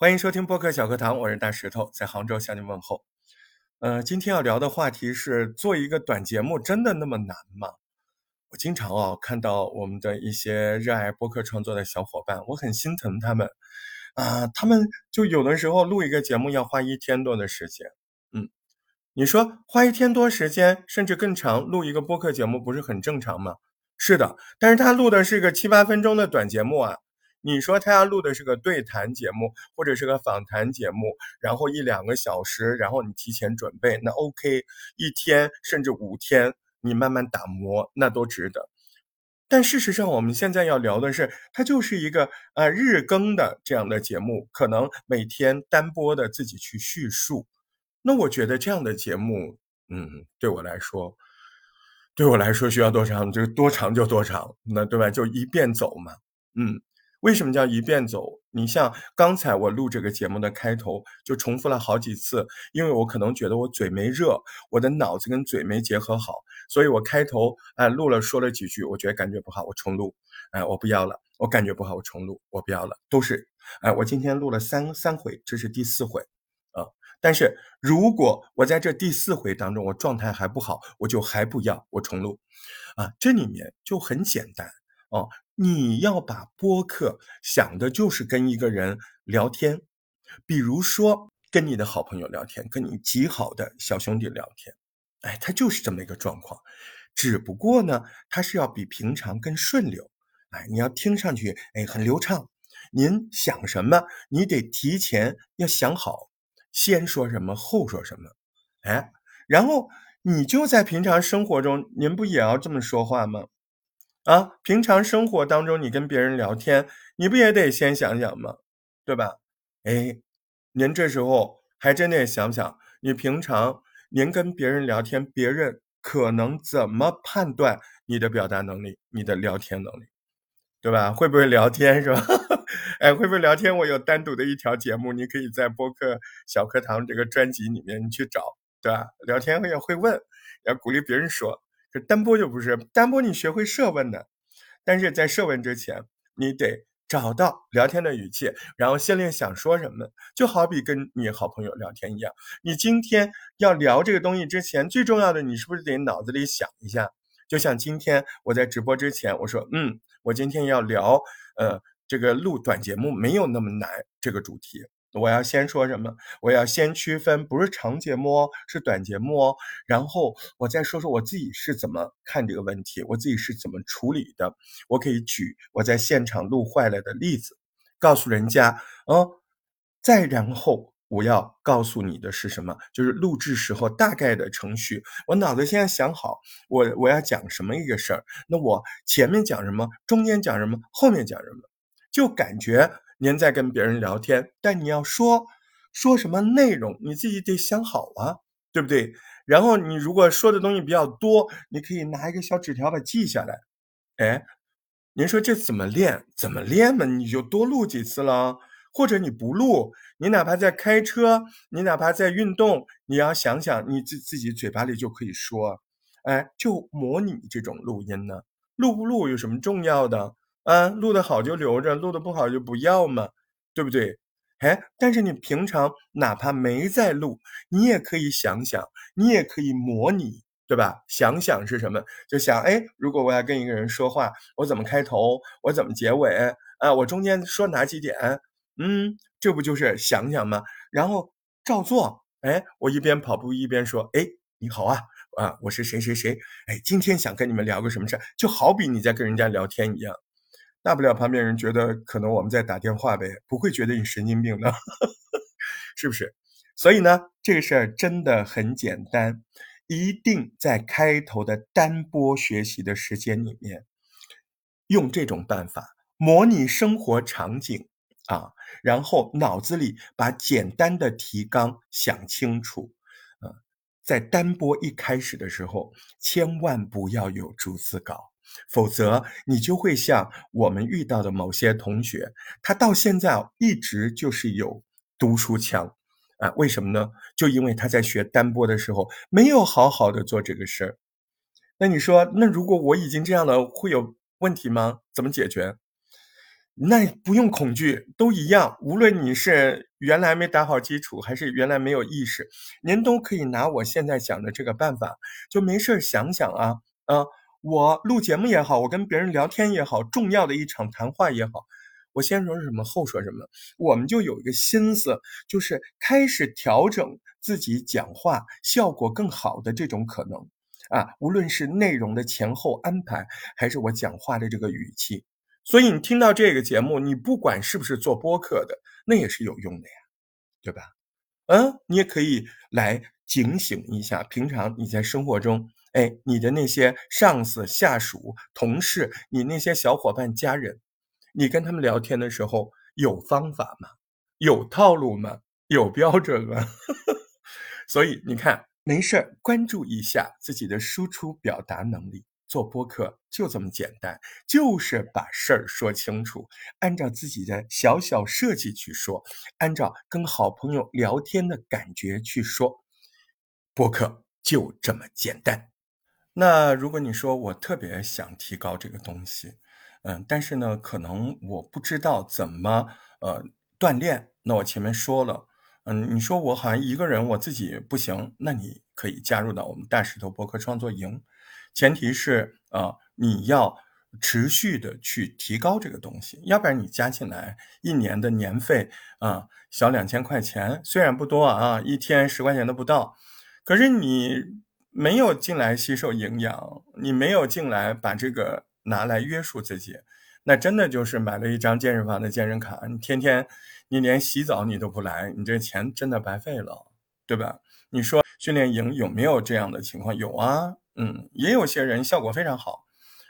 欢迎收听播客小课堂，我是大石头，在杭州向您问候。呃，今天要聊的话题是做一个短节目真的那么难吗？我经常啊看到我们的一些热爱播客创作的小伙伴，我很心疼他们啊，他们就有的时候录一个节目要花一天多的时间。嗯，你说花一天多时间，甚至更长，录一个播客节目不是很正常吗？是的，但是他录的是个七八分钟的短节目啊。你说他要录的是个对谈节目，或者是个访谈节目，然后一两个小时，然后你提前准备，那 OK，一天甚至五天，你慢慢打磨，那都值得。但事实上，我们现在要聊的是，它就是一个呃日更的这样的节目，可能每天单播的自己去叙述。那我觉得这样的节目，嗯，对我来说，对我来说需要多长就多长就多长，那对吧？就一遍走嘛，嗯。为什么叫一遍走？你像刚才我录这个节目的开头就重复了好几次，因为我可能觉得我嘴没热，我的脑子跟嘴没结合好，所以我开头哎录了说了几句，我觉得感觉不好，我重录，哎我不要了，我感觉不好，我重录，我不要了，都是哎我今天录了三三回，这是第四回啊。但是如果我在这第四回当中我状态还不好，我就还不要，我重录啊。这里面就很简单哦。你要把播客想的就是跟一个人聊天，比如说跟你的好朋友聊天，跟你极好的小兄弟聊天，哎，他就是这么一个状况，只不过呢，他是要比平常更顺溜，哎，你要听上去哎很流畅。您想什么，你得提前要想好，先说什么后说什么，哎，然后你就在平常生活中，您不也要这么说话吗？啊，平常生活当中，你跟别人聊天，你不也得先想想吗？对吧？哎，您这时候还真得想想，你平常您跟别人聊天，别人可能怎么判断你的表达能力、你的聊天能力，对吧？会不会聊天是吧？哎，会不会聊天？我有单独的一条节目，你可以在播客小课堂这个专辑里面你去找，对吧？聊天也会问，要鼓励别人说。这单播就不是单播，你学会设问的，但是在设问之前，你得找到聊天的语气，然后先练想说什么。就好比跟你好朋友聊天一样，你今天要聊这个东西之前，最重要的，你是不是得脑子里想一下？就像今天我在直播之前，我说，嗯，我今天要聊，呃，这个录短节目没有那么难，这个主题。我要先说什么？我要先区分，不是长节目哦，是短节目哦。然后我再说说我自己是怎么看这个问题，我自己是怎么处理的。我可以举我在现场录坏了的例子，告诉人家哦。再然后我要告诉你的是什么？就是录制时候大概的程序。我脑子现在想好，我我要讲什么一个事儿。那我前面讲什么？中间讲什么？后面讲什么？就感觉。您在跟别人聊天，但你要说说什么内容，你自己得想好啊，对不对？然后你如果说的东西比较多，你可以拿一个小纸条把它记下来。哎，您说这怎么练？怎么练嘛？你就多录几次了，或者你不录，你哪怕在开车，你哪怕在运动，你要想想你自自己嘴巴里就可以说，哎，就模拟这种录音呢。录不录有什么重要的？啊，录的好就留着，录的不好就不要嘛，对不对？哎，但是你平常哪怕没在录，你也可以想想，你也可以模拟，对吧？想想是什么，就想，哎，如果我要跟一个人说话，我怎么开头，我怎么结尾？啊，我中间说哪几点？嗯，这不就是想想吗？然后照做。哎，我一边跑步一边说，哎，你好啊，啊，我是谁谁谁，哎，今天想跟你们聊个什么事儿就好比你在跟人家聊天一样。大不了旁边人觉得可能我们在打电话呗，不会觉得你神经病的，是不是？所以呢，这个事儿真的很简单，一定在开头的单播学习的时间里面，用这种办法模拟生活场景啊，然后脑子里把简单的提纲想清楚啊，在单播一开始的时候，千万不要有逐字稿。否则，你就会像我们遇到的某些同学，他到现在一直就是有读书腔，啊，为什么呢？就因为他在学单播的时候没有好好的做这个事儿。那你说，那如果我已经这样了，会有问题吗？怎么解决？那不用恐惧，都一样。无论你是原来没打好基础，还是原来没有意识，您都可以拿我现在讲的这个办法，就没事想想啊，啊，我录节目也好，我跟别人聊天也好，重要的一场谈话也好，我先说什么，后说什么，我们就有一个心思，就是开始调整自己讲话效果更好的这种可能啊，无论是内容的前后安排，还是我讲话的这个语气。所以你听到这个节目，你不管是不是做播客的，那也是有用的呀，对吧？嗯，你也可以来警醒一下，平常你在生活中，哎，你的那些上司、下属、同事，你那些小伙伴、家人，你跟他们聊天的时候有方法吗？有套路吗？有标准吗？所以你看，没事关注一下自己的输出表达能力。做播客就这么简单，就是把事儿说清楚，按照自己的小小设计去说，按照跟好朋友聊天的感觉去说，播客就这么简单。那如果你说我特别想提高这个东西，嗯，但是呢，可能我不知道怎么呃锻炼。那我前面说了，嗯，你说我好像一个人我自己不行，那你可以加入到我们大石头博客创作营。前提是啊，你要持续的去提高这个东西，要不然你加进来一年的年费啊，小两千块钱，虽然不多啊，一天十块钱都不到，可是你没有进来吸收营养，你没有进来把这个拿来约束自己，那真的就是买了一张健身房的健身卡，你天天你连洗澡你都不来，你这钱真的白费了，对吧？你说训练营有没有这样的情况？有啊。嗯，也有些人效果非常好，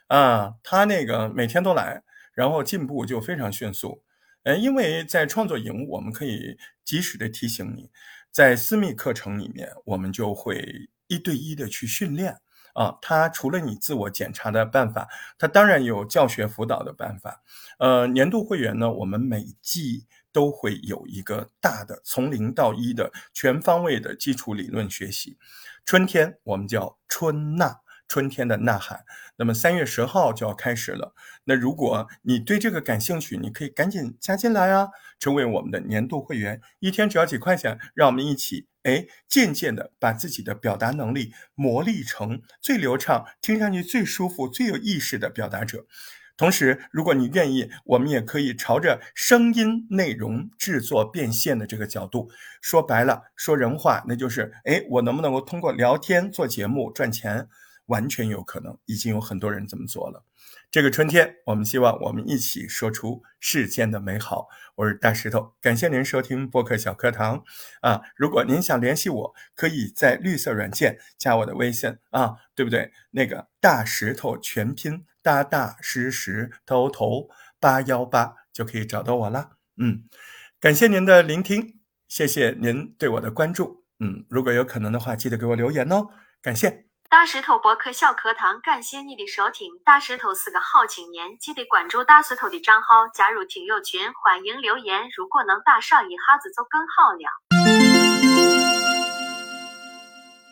啊，他那个每天都来，然后进步就非常迅速。呃，因为在创作营，我们可以及时的提醒你，在私密课程里面，我们就会一对一的去训练。啊，他除了你自我检查的办法，他当然有教学辅导的办法。呃，年度会员呢，我们每季都会有一个大的从零到一的全方位的基础理论学习。春天我们叫春呐，春天的呐喊。那么三月十号就要开始了。那如果你对这个感兴趣，你可以赶紧加进来啊，成为我们的年度会员，一天只要几块钱，让我们一起哎，渐渐的把自己的表达能力磨砺成最流畅、听上去最舒服、最有意识的表达者。同时，如果你愿意，我们也可以朝着声音内容制作变现的这个角度，说白了，说人话，那就是，哎，我能不能够通过聊天做节目赚钱？完全有可能，已经有很多人这么做了。这个春天，我们希望我们一起说出世间的美好。我是大石头，感谢您收听播客小课堂啊！如果您想联系我，可以在绿色软件加我的微信啊，对不对？那个大石头全拼。大大实实头头八幺八就可以找到我了。嗯，感谢您的聆听，谢谢您对我的关注。嗯，如果有可能的话，记得给我留言哦。感谢大石头博客小课堂，感谢你的收听。大石头是个好青年，记得关注大石头的账号，加入听友群，欢迎留言。如果能打赏一下子就更好了。